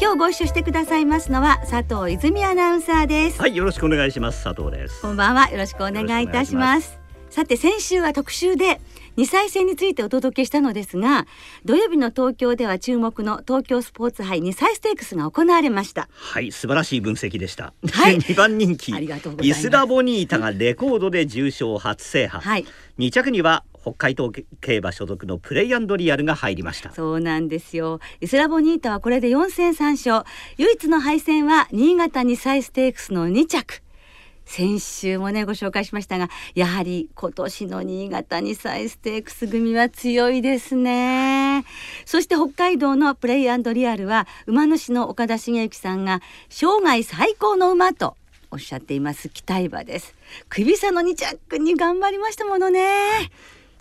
今日ご一緒してくださいますのは佐藤泉アナウンサーです。はいよろしくお願いします。佐藤です。こんばんは。よろしくお願いいたします。さて先週は特集で2歳戦についてお届けしたのですが土曜日の東京では注目の東京スポーツ杯2歳ステークスが行われました。はい素晴らしい分析でした、はい。2番人気。イスラボニータがレコードで重賞初制覇、はい。2着には北海道競馬所属のプレイアンドリアルが入りました。そうなんですよ。イスラボニータはこれで4戦3勝。唯一の敗戦は新潟2歳ステークスの2着先週もねご紹介しましたがやはり今年の新潟2歳ステークス組は強いですね。そして北海道のプレイアンドリアルは馬主の岡田茂之さんが生涯最高の馬とおっしゃっています期待馬です。首差の2着に頑張りましたものね。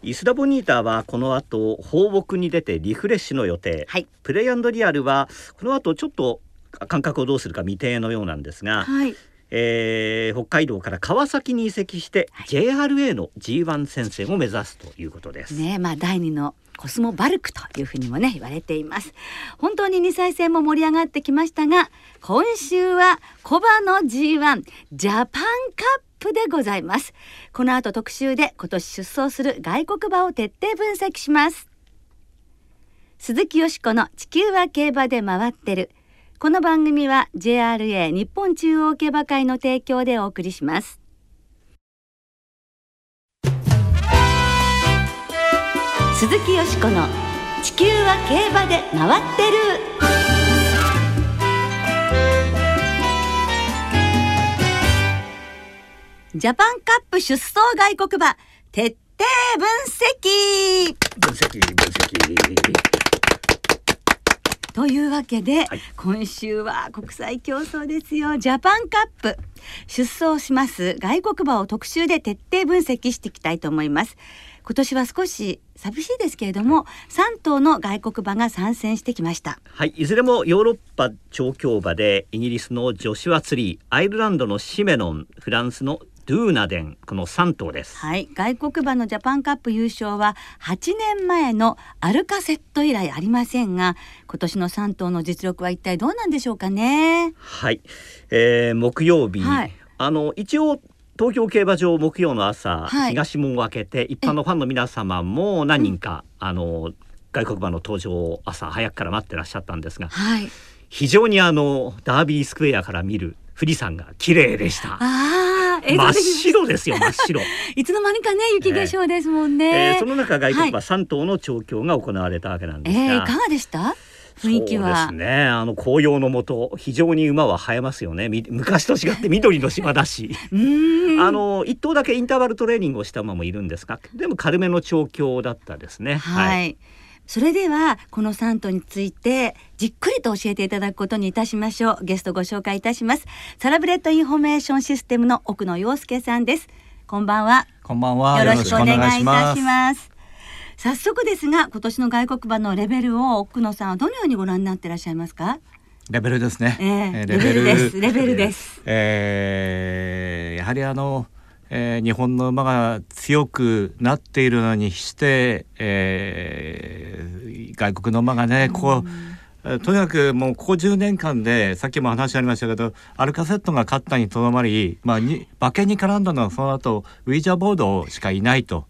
イスラボニータはこの後放牧に出てリフレッシュの予定、はい。プレイアンドリアルはこの後ちょっと感覚をどうするか未定のようなんですが、はいえー北海道から川崎に移籍して、はい。JRA の G1 戦線を目指すということです。ねまあ第二のコスモバルクというふうにもね言われています。本当に2歳戦も盛り上がってきましたが今週はコバの G1 ジャパンカップでございます。この後特集で今年出走する外国馬を徹底分析します。鈴木よしこの地球は競馬で回ってるこの番組は JRA 日本中央競馬会の提供でお送りします。鈴木よしこの地球は競馬で回ってる。ジャパンカップ出走外国馬徹底分析。分析分析。というわけで、はい。今週は国際競争ですよ。ジャパンカップ。出走します外国馬を特集で徹底分析していきたいと思います。今年は少し寂しいですけれども3頭の外国馬が参戦してきました。はい、いずれもヨーロッパ調教馬でイギリスのジョシュア・ツリーアイルランドのシメノンフランスのドゥーナデンこの3頭です、はい。外国馬のジャパンカップ優勝は8年前のアルカセット以来ありませんが今年の3頭の実力は一体どうなんでしょうかね？はい、えー木曜日、はい。あの一応東京競馬場木曜の朝、はい。東門を開けて一般のファンの皆様も何人か、あの外国馬の登場を朝早くから待ってらっしゃったんですがはい。非常にあのダービースクエアから見る富士山が綺麗でした。あ真っ白ですよ真っ白、いつの間にかね雪化粧ですもんね。えーその中外国馬は3頭の調教が行われたわけなんですが、えーいかがでした？雰囲気は。そうですねあの紅葉の下非常に馬は生えますよねみ昔と違って緑の芝だし。あの一頭だけインターバルトレーニングをした馬もいるんですがでも軽めの調教だったですねはい。それではこの3頭についてじっくりと教えていただくことにいたしましょう。ゲストご紹介いたします。サラブレッドインフォメーションシステムの奥野陽介さんです。こんばんは。こんばんは。よろしくお願いいたしす。ます。早速ですが今年の外国馬のレベルを奥野さんはどのようにご覧になっていらっしゃいますか？レベルですね。ええレベルです。レベルです。えーやはりあの、えー日本の馬が強くなっているのにして、えー外国の馬がね、こう。えーとにかくもうここ10年間でさっきも話ありましたけどアルカセットが勝ったにとどまり、まあ、に馬券に絡んだのはその後ウィージャーボードしかいないと。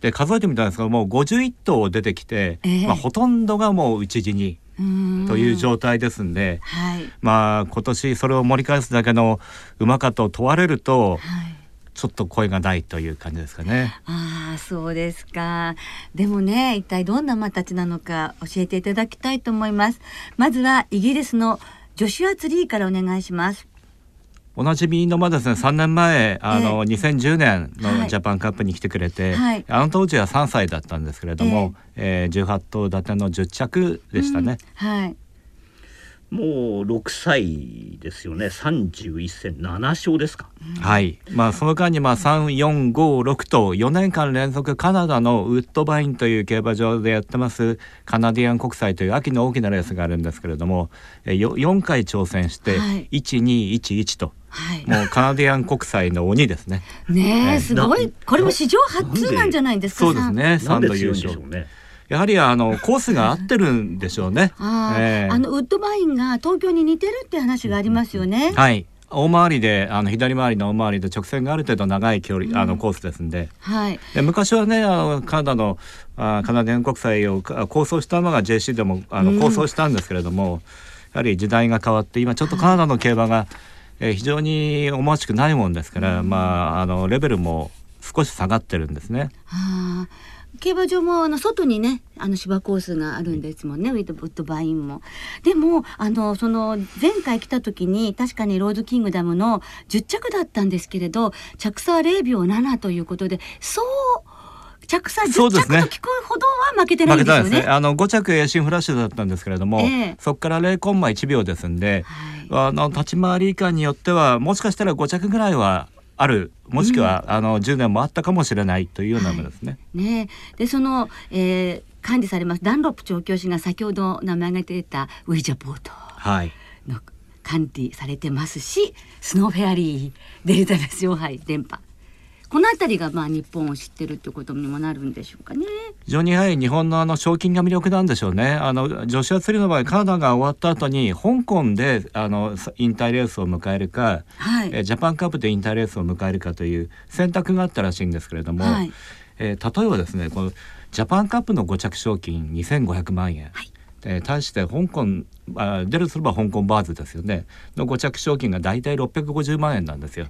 で数えてみたんですけどもう51頭出てきて、ええまあ、ほとんどがもう内地にうーんという状態ですんで、はいまあ今年それを盛り返すだけの馬かと問われるとはいちょっと声がないという感じですかね。ああそうですか。でもね一体どんな馬たちなのか教えていただきたいと思います。まずはイギリスのジョシュア・ツリーからお願いします。おなじみの馬ですね3年前あの、え2010年はい。のジャパンカップに来てくれて、はい。あの当時は3歳だったんですけれども、えー18頭立ての10着でしたね。うん。はいもう6歳ですよね。31戦7勝ですか、はい。まあその間にまあ3456と4年間連続カナダのウッドバインという競馬場でやってますカナディアン国際という秋の大きなレースがあるんですけれどもえよ4回挑戦してはい。1211と、はい。もうカナディアン国際の鬼ですね。ねえ、ねすごい。これも史上初なんじゃないですか。そうですね。なん3度優で強いんでしょ勝うねやはりあのコースが合ってるんでしょうね。ああ、ええあのウッドバインが東京に似てるって話がありますよね。はい大回りであの左回りの大回りで直線がある程度長い距離、あのコースですんではい。で昔はねあのカナダのあカナディアン国際をあ構想したのが JC でもあの構想したんですけれども、やはり時代が変わって今ちょっとカナダの競馬が、えー非常に思わしくないもんですから、まああのレベルも少し下がってるんですね。ああ。競馬場もあの外にねあの芝コースがあるんですもんね、ウィッドウッドバインも。でもあのその前回来た時に確かにローズキングダムの10着だったんですけれど着差は0秒7ということでそう着差10着と聞くほどは負けてない負んですよね。あの5着エーシンフラッシュだったんですけれども、ええ。そこから0コンマ1秒ですんで、はい。あの立ち回り以下によってはもしかしたら5着ぐらいはあるもしくは、あの10年もあったかもしれないというようなものですね。ね。でその、えー管理されますダンロップ調教師が先ほど名前が出たウィジャポートはい。の管理されてますしスノーフェアリーデルタベス勝敗連覇この辺りがまあ日本を知ってるってことにもなるんでしょうかね。非常にやはり日本のあの賞金が魅力なんでしょうね。あの女子アスリートの場合カナダが終わった後に香港であの引退レースを迎えるか、はいえージャパンカップで引退レースを迎えるかという選択があったらしいんですけれども、はいえー例えばですねこのジャパンカップの5着賞金2500万円、はいえー対して香港あ出るとすれば香港バーズですよねの5着賞金が大体650万円なんですよ。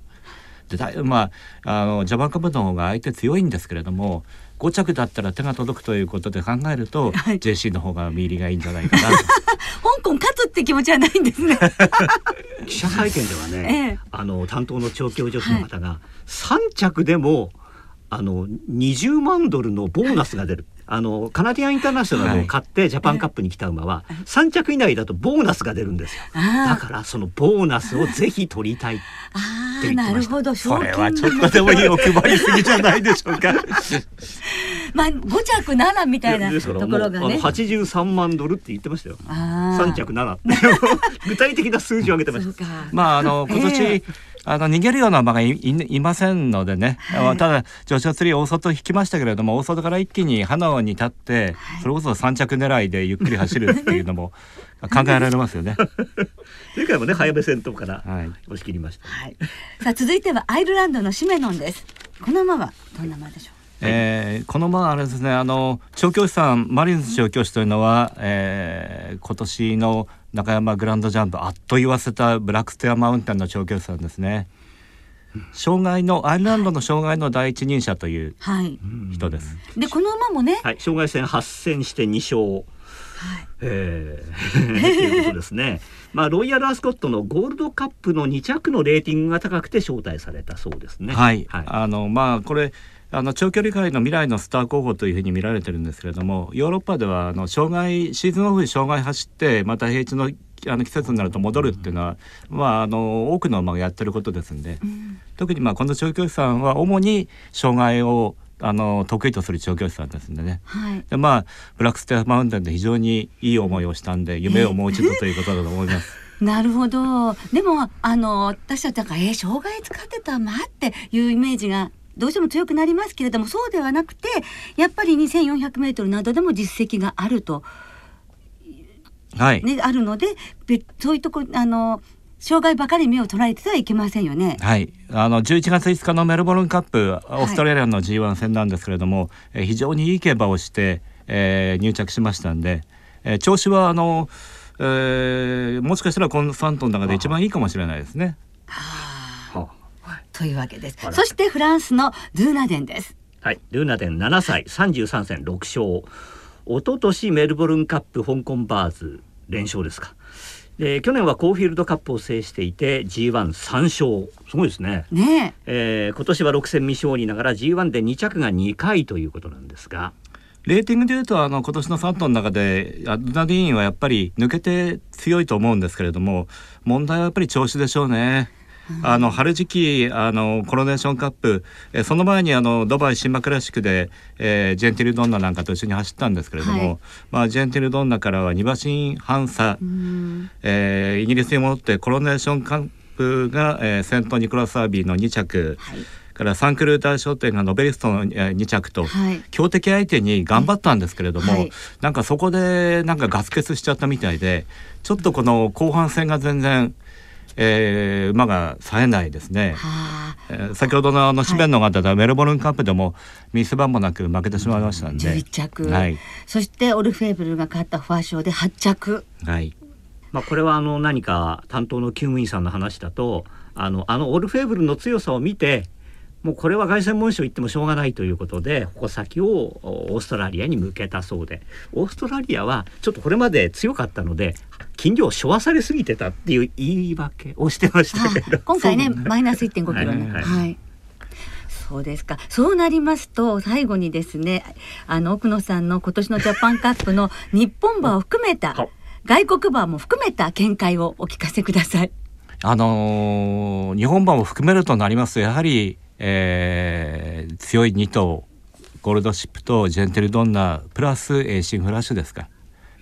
でだいまああのジャパンカップの方が相手強いんですけれども5着だったら手が届くということで考えると、はい JC の方が見入りがいいんじゃないかなと。香港勝つって気持ちはないんですね。記者会見ではね、ええあの担当の調教助手の方が3着でもあの20万ドルのボーナスが出る。あのカナディアンインターナショナルを買ってジャパンカップに来た馬は3着以内だとボーナスが出るんですよ。だあからそのボーナスをぜひ取りたい。って言ってました。なるほど。それはちょっとでもいいお配りすぎじゃないでしょうか。まあ5着7みたいなところがね。83万ドルって言ってましたよ。あ3着7 具体的な数字を挙げてました。まああの今年、ええあの逃げるような馬がいいいませんのでね、はい。ただ女子アスリート大外引きましたけれども大外から一気に花尾に立って、はい。それこそ三着狙いでゆっくり走るっていうのも 考えられますよね。前回もね早め戦闘からはい押し切りました。はい。さあ続いてはアイルランドのシメノンです。この馬はどんな馬でしょえーこの馬はあれですねあの調教師さんマリンズ調教師というのは、えー今年の中山グランドジャンプあっと言わせたブラックステアマウンテンの調教師さんですね。障害のアイルランドの障害の第一人者というう。はい。人です。でこの馬もね。はい、障害戦8戦して2勝。はい。えー、ということですね。まあロイヤルアスコットのゴールドカップの2着のレーティングが高くて招待されたそうですね。はい、はい。あのまあこれあの長距離界の未来のスター候補というふうに見られてるんですけれどもヨーロッパではあの障害シーズンオフで障害走ってまた平地のあの季節になると戻るっていうのは、まああの多くの馬がやってることですんで、うん特にまあこの調教師さんは主に障害をあの得意とする調教師さんですんでね。はい。でまあブラックステアマウンテンで非常にいい思いをしたんで夢をもう一度ということだと思います。なるほど。でもあの私たちなんかえー、障害使ってた馬っていうイメージがどうしても強くなりますけれどもそうではなくてやっぱり2400メートルなどでも実績があるとはい、ねあるのでべそういうとこあの障害ばかり目を捉えててはいけませんよね。はい、あの11月5日のメルボルンカップ、オーストラリアの G1 戦なんですけれども、えー非常にいい競馬をして、えー入着しましたんで、えー調子はあの、えーもしかしたらこの3頭の中で一番いいかもしれないですね。はというわけですそしてフランスのドゥーナデンです。はい、ルーナデン7歳33戦6勝。一昨年メルボルンカップ香港バーズ連勝ですか。で去年はコーフィールドカップを制していて G13 勝すごいですね。ねえー今年は6戦未勝利ながら G1 で2着が2回ということなんですが、レーティングでいうとあの今年の3頭の中でアドナディーンはやっぱり抜けて強いと思うんですけれども問題はやっぱり調子でしょうね。あの春時期あのコロネーションカップえその前にあのドバイシンマクラシックで、えー、ジェンティルドンナなんかと一緒に走ったんですけれども、はい、まあ、ジェンティルドンナからは2馬身半差、えー、イギリスに戻ってコロネーションカップが、えー、先頭ニコラス・アービーの2着。はい。からサンクルーター商店がノベリストの2着と、はい、強敵相手に頑張ったんですけれども、はい、なんかそこでなんかガス欠しちゃったみたいでちょっとこの後半戦が全然えー、馬が冴えないですね。えー、先ほどのあの紙面の方ではメルボルンカップでもミス番もなく負けてしまいましたんで。11着、はい、そしてオルフェーブルが勝ったファーショーで8着。はい。まあこれはあの何か担当の厩務員さんの話だとあのあのオルフェーブルの強さを見てもうこれは凱旋門賞行ってもしょうがないということで矛先をオーストラリアに向けたそうで。オーストラリアはちょっとこれまで強かったので金量をしょわされすぎてたっていう言い訳をしてましたけど。今回ねマイナス1.5キロね、はい、はい、そうですか。そうなりますと最後にですねあの奥野さんの今年のジャパンカップの日本馬を含めた外国馬も含めた見解をお聞かせください。あのー、日本馬を含めるとなりますとやはりえー、強い2頭ゴールドシップとジェンテルドンナプラスエーシンフラッシュですか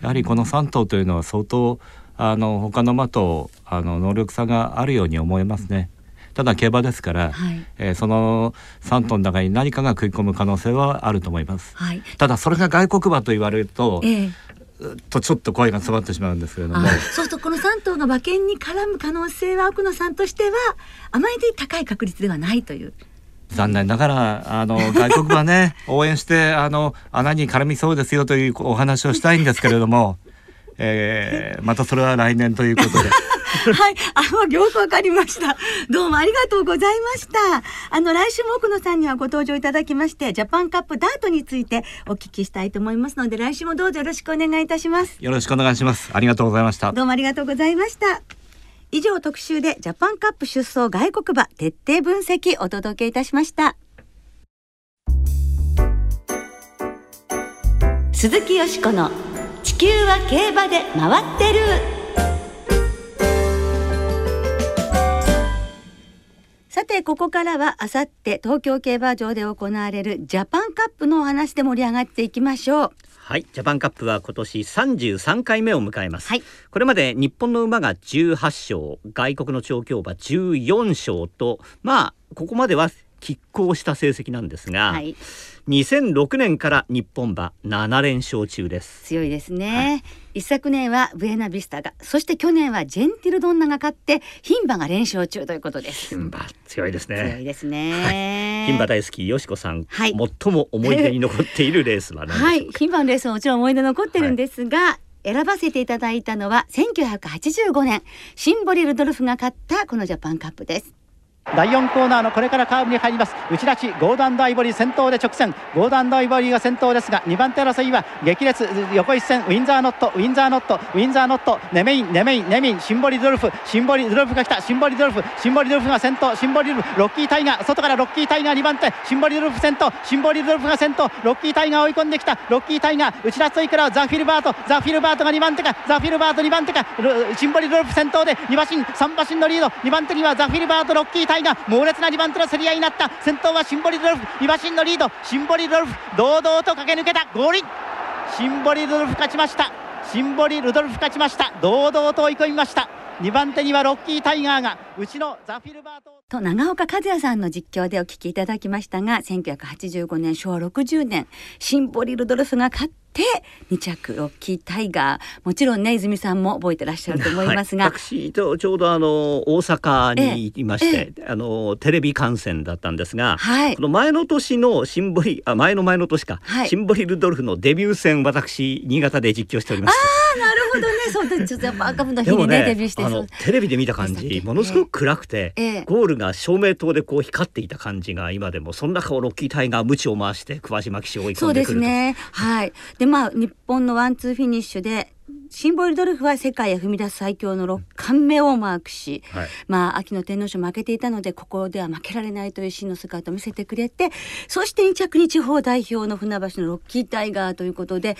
やはりこの3頭というのは相当あの他の馬とあの能力差があるように思えますね。ただ競馬ですから、はい、えー、その3頭の中に何かが食い込む可能性はあると思います。はい、ただそれが外国馬と言われると、えーとちょっと声が詰まってしまうんですけれどもそうするとこの3頭が馬券に絡む可能性は奥野さんとしてはあまり高い確率ではないという。残念ながらあの 外国はね応援してあの穴に絡みそうですよというお話をしたいんですけれども、えー、またそれは来年ということで。はい、あ、もうよくわかりました。どうもありがとうございました。あの、来週も奥野さんにはご登場いただきまして、ジャパンカップダートについてお聞きしたいと思いますので、来週もどうぞよろしくお願いいたします。よろしくお願いします。ありがとうございました。どうもありがとうございました。以上特集でジャパンカップ出走外国馬徹底分析お届けいたしました。鈴木よしこの地球は競馬で回ってる。さてここからはあさって東京競馬場で行われるジャパンカップのお話で盛り上がっていきましょう。はい。ジャパンカップは今年33回目を迎えます、はい、これまで日本の馬が18勝外国の調教馬14勝とまあここまでは拮抗した成績なんですが、はい、2006年から日本馬7連勝中です。強いですね、はい、一昨年はブエナビスタがそして去年はジェンティルドンナが勝って牝馬が連勝中ということです。牝馬強いですね。強いですね、牝、馬大好きよしこさん、はい、最も思い出に残っているレースは何 はい。牝馬のレースはもちろん思い出残ってるんですが、選ばせていただいたのは1985年シンボリ・ルドルフが勝ったこのジャパンカップです第4コーナーのこれからカーブに入ります。内ラチゴールドアンドアイボリー先頭で直線。ゴールドアンドアイボリーが先頭ですが2番手争いは激烈横一線ウィンザーノットウィンザーノットウィンザーノットネメインネメインネメインシンボリルドルフシンボリルドルフが来た。シンボリルドルフシンボリルドルフが先頭。シンボリルドルフロッキータイガー外からロッキータイガー2番手。シンボリルドルフ先頭。シンボリルドルフが先頭。ロッキータイガー追い込んできた。ロッキータイガー内ラチからザ・フィルバート。ザ・フィルバートが2番手か。ザ・フィルバート2番手か。シンボリドルフ先頭で2馬身3馬身のリード。2番手にはザ・フィルバートロッキータイガー。猛烈な2番手の競り合いになった。先頭はシンボリドルフ2馬身のリード。シンボリドルフ堂々と駆け抜けた。合輪シンボリドルフ勝ちました。シンボリルドルフ勝ちました。堂々と追い込みました。2番手にはロッキータイガーがうちのザ・フィルバート。と長岡和也さんの実況でお聞きいただきましたが1985年昭和60年シンボリルドルフが勝って2着ロッキータイガー。もちろんね泉さんも覚えてらっしゃると思いますが、はい、私とちょうどあの大阪にいまして、あのテレビ観戦だったんですが、はい、この前の年のシンボリあ前の前の年か、はい、シンボリルドルフのデビュー戦私新潟で実況しておりましあなるほどね。そうでちょっとやっぱ赤部の日にね、ね、デビューしてあのテレビで見た感じものすごく暗くて、えー、ゴールが照明灯でこう光っていた感じが今でもその中をロッキータイガー鞭を回して桑島騎手を追い込んでくると。そうですね。はい。でまあ日本のワンツーフィニッシュでシンボリルドルフは世界へ踏み出す最強の6冠目をマークし、はい。まあ秋の天皇賞負けていたのでここでは負けられないという真の姿を見せてくれてそして2着に地方代表の船橋のロッキータイガーということで。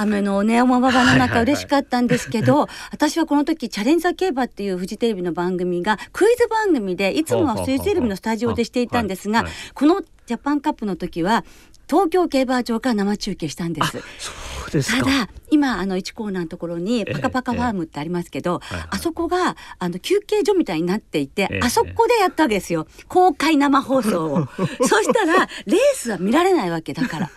雨のねおまばばの中嬉しかったんですけど、私はこの時「チャレンジャー競馬」っていうフジテレビの番組がクイズ番組でいつもはフジテレビのスタジオでしていたんですがこのジャパンカップの時は東京競馬場から生中継したんです。そうですか。ただ今あの1コーナーのところにパカパカファームってありますけど、ええ。はいはい。あそこがあの休憩所みたいになっていて、ええ。あそこでやったわけですよ。公開生放送を。そしたらレースは見られないわけだから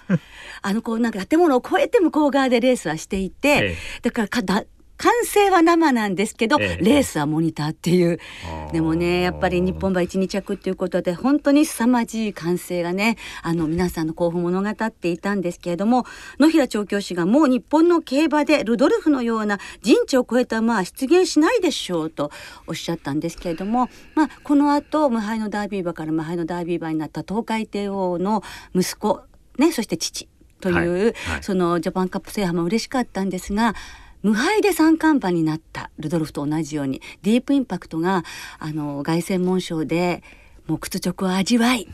あのこうなんか建物を越えて向こう側でレースはしていて、ええ。だからかだ完成は生なんですけど、ええ。レースはモニターっていう。でもねやっぱり日本馬一二着っていうことで本当に凄まじい完成がねあの皆さんの興奮を物語っていたんですけれども野平調教師がもう日本の競馬でルドルフのような人知を超えた馬は出現しないでしょうとおっしゃったんですけれども、まあ、この後無敗のダービー馬から無敗のダービー馬になった東海帝王の息子、ね、そして父という、はいはいそのジャパンカップ制覇も嬉しかったんですが無敗で三冠馬になったルドルフと同じようにディープインパクトがあの凱旋門賞でもう屈辱を味わい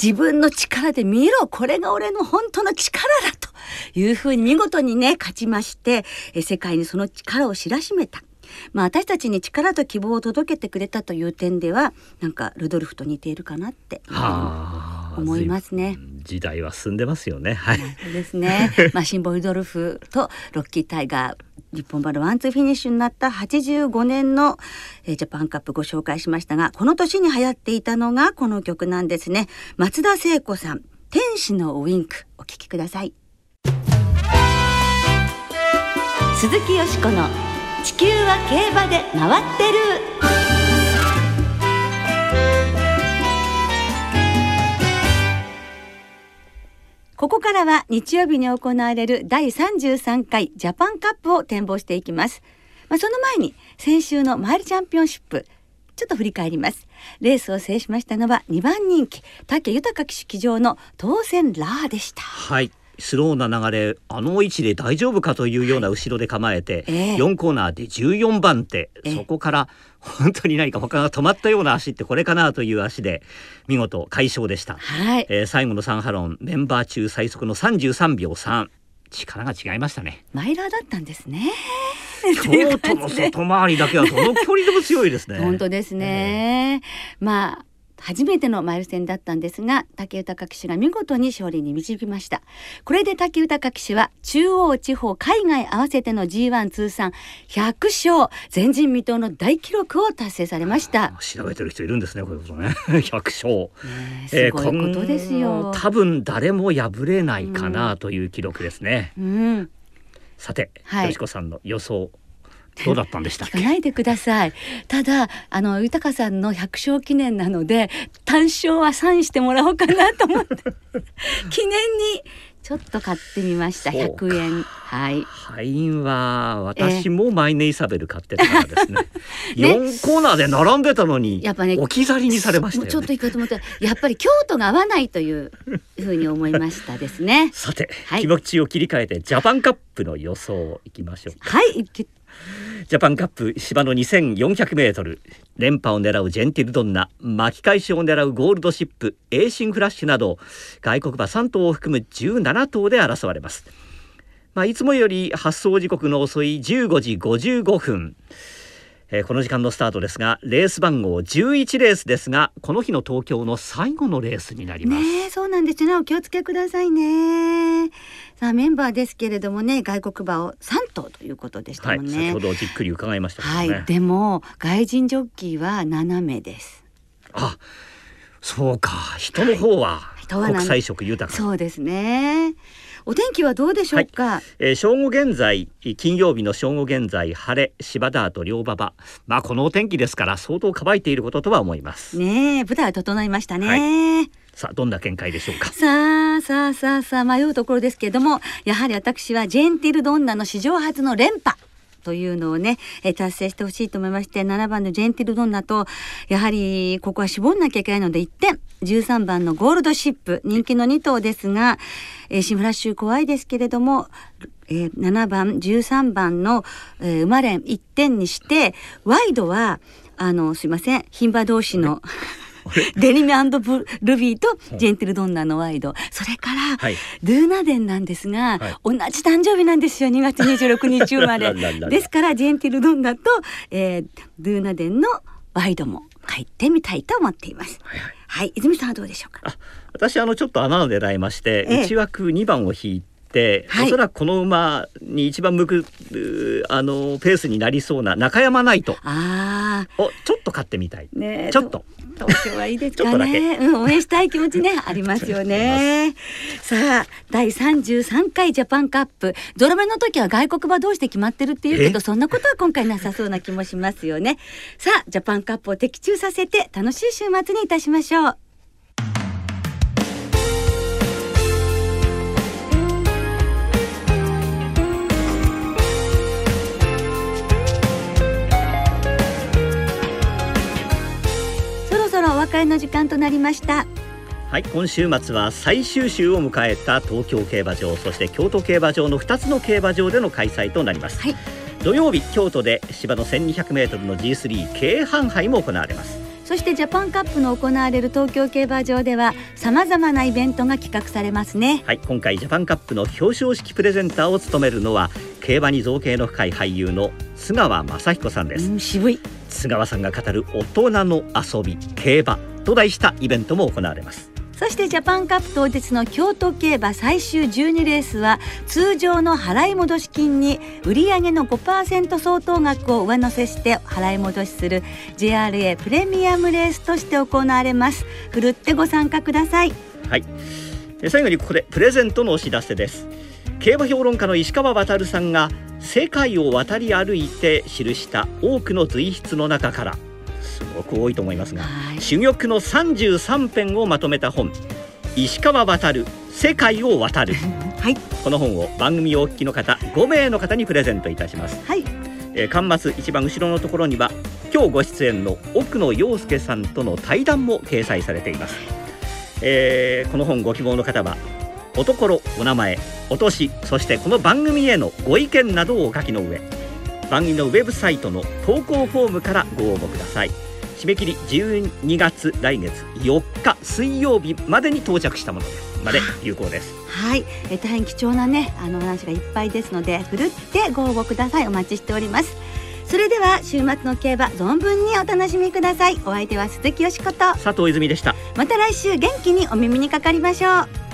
自分の力で見ろこれが俺の本当の力だというふうに見事にね勝ちましてえ世界にその力を知らしめた。まあ、私たちに力と希望を届けてくれたという点ではなんかルドルフと似ているかなってはあ思いますね。時代は進んでますよねはいそうですね。まあシンボリルドルフとロッキータイガー日本馬のワンツーフィニッシュになった85年の、えージャパンカップご紹介しましたがこの年に流行っていたのがこの曲なんですね松田聖子さん天使のウインクお聞きください鈴木淑子の地球は競馬で回ってるここからは日曜日に行われる第33回ジャパンカップを展望していきます。まあ、その前に先週のマイルチャンピオンシップちょっと振り返ります。レースを制しましたのは2番人気武豊騎手騎乗の当選ラーでした。はいスローな流れあの位置で大丈夫かというような後ろで構えて、ええ。4コーナーで14番手、ええ。そこから本当に何か他が止まったような足ってこれかなという足で見事快勝でした、はい。えー最後のサンハロンメンバー中最速の33秒3力が違いましたね。マイラーだったんですね。京都の外回りだけはどの距離でも強いですね。本当ですね。まあ初めてのマイル戦だったんですが武豊騎手が見事に勝利に導きました。これで武豊騎手は中央地方海外合わせての G1 通算100勝前人未到の大記録を達成されました、調べてる人いるんですねこういうことね。100勝。ねえすごいことですよ、こん多分誰も破れないかなという記録ですね、うん。さて、はい。よしこさんの予想どうだったんでしたっけ？ないでください。ただあの豊さんの100勝記念なので単勝はサインしてもらおうかなと思って。記念にちょっと買ってみました。そうか100円。はい。敗因は私もマイネイサベル買ってたからですね。四コーナーで並んでたのにやっぱね置き去りにされましたよね。ちょっといいかと思ったらやっぱり京都が合わないというふうに思いましたですね。さて、はい。気持ちを切り替えてジャパンカップの予想いきましょうはいきジャパンカップ芝の2400メートル。連覇を狙うジェンティルドンナ。巻き返しを狙うゴールドシップエーシンフラッシュなど。外国馬3頭を含む17頭で争われます、まあ、いつもより発送時刻の遅い15時55分。えーこの時間のスタートですがレース番号11レースですがこの日の東京の最後のレースになります、ねえそうなんです。よねお気をつけくださいね。さあメンバーですけれどもね外国馬を3頭ということでしたはい、もんね。先ほどじっくり伺いましたけどね、はい、でも外人ジョッキーは斜めです。あそうか。人の方は国際色豊か。そうですね。お天気はどうでしょうか？えー正午現在金曜日の正午現在晴れ芝ダート両馬場。まあこのお天気ですから相当乾いていることとは思います、ねえ、舞台は整いましたね。さあどんな見解でしょうか？さあさあさあさあ迷うところですけれどもやはり私はジェンティルドンナの史上初の連覇。というのをね、えー達成してほしいと思いまして7番のジェンティルドンナとやはりここは絞んなきゃいけないので1点13番のゴールドシップ人気の2頭ですが、えーシンフラッシュ怖いですけれどもえー、7番13番の、えー、馬連1点にしてワイドはあのすいません牝馬同士の デニメブルビーとジェンティルドンナのワイド。それから、はい、ドゥーナデンなんですが、はい、同じ誕生日なんですよ2月26日生まれ。ですからジェンティルドンナと、えー、ドゥーナデンのワイドも入ってみたいと思っています。はい、はいはい、泉さんはどうでしょうか？私あのちょっと穴を狙いまして、ええ、内枠2番を引いて。はい、おそらくこの馬に一番向くあのペースになりそうな中山ナイトをちょっと買ってみたい、ね、ちょっと東京はいいですかね。うん、応援したい気持ちね、ありますよね。さあ、第三十三回ジャパンカップ。ゾロ目の時は外国馬同士で決まってるっていうけど、そんなことは今回なさそうな気もしますよね。さあ、ジャパンカップを的中させて楽しい週末にいたしましょう。別れの時間となりました。はい今週末は最終週を迎えた東京競馬場そして京都競馬場の2つの競馬場での開催となります、はい、土曜日京都で芝の 1200m の G3 京阪杯も行われます。そしてジャパンカップの行われる東京競馬場ではさまざまなイベントが企画されますね。はい今回ジャパンカップの表彰式プレゼンターを務めるのは競馬に造形の深い俳優の津川雅彦さんです、うん、渋い津川さんが語る大人の遊び競馬と題したイベントも行われます。そしてジャパンカップ当日の京都競馬最終12レースは通常の払い戻し金に売上の5%相当額を上乗せして払い戻しする JRA プレミアムレースとして行われます。ふるってご参加ください。はい。最後にここでプレゼントのお知らせです競馬評論家の石川渉さんが世界を渡り歩いて記した多くの随筆の中からすごく多いと思いますが、珠玉の33編をまとめた本石川渡世界を渡る、はい、この本を番組をお聞きの方5名の方にプレゼントいたします、はい。えー、巻末一番後ろのところには今日ご出演の奥野陽介さんとの対談も掲載されています、えー、この本ご希望の方はおところお名前お年そしてこの番組へのご意見などをお書きの上番組のウェブサイトの投稿フォームからご応募ください。締め切り12月来月4日水曜日までに到着したものまで有効です。はい。え大変貴重なねあの話がいっぱいですのでふるってご応募ください。お待ちしております。それでは週末の競馬存分にお楽しみください。お相手は鈴木よしこと。佐藤泉でした。また来週元気にお耳にかかりましょう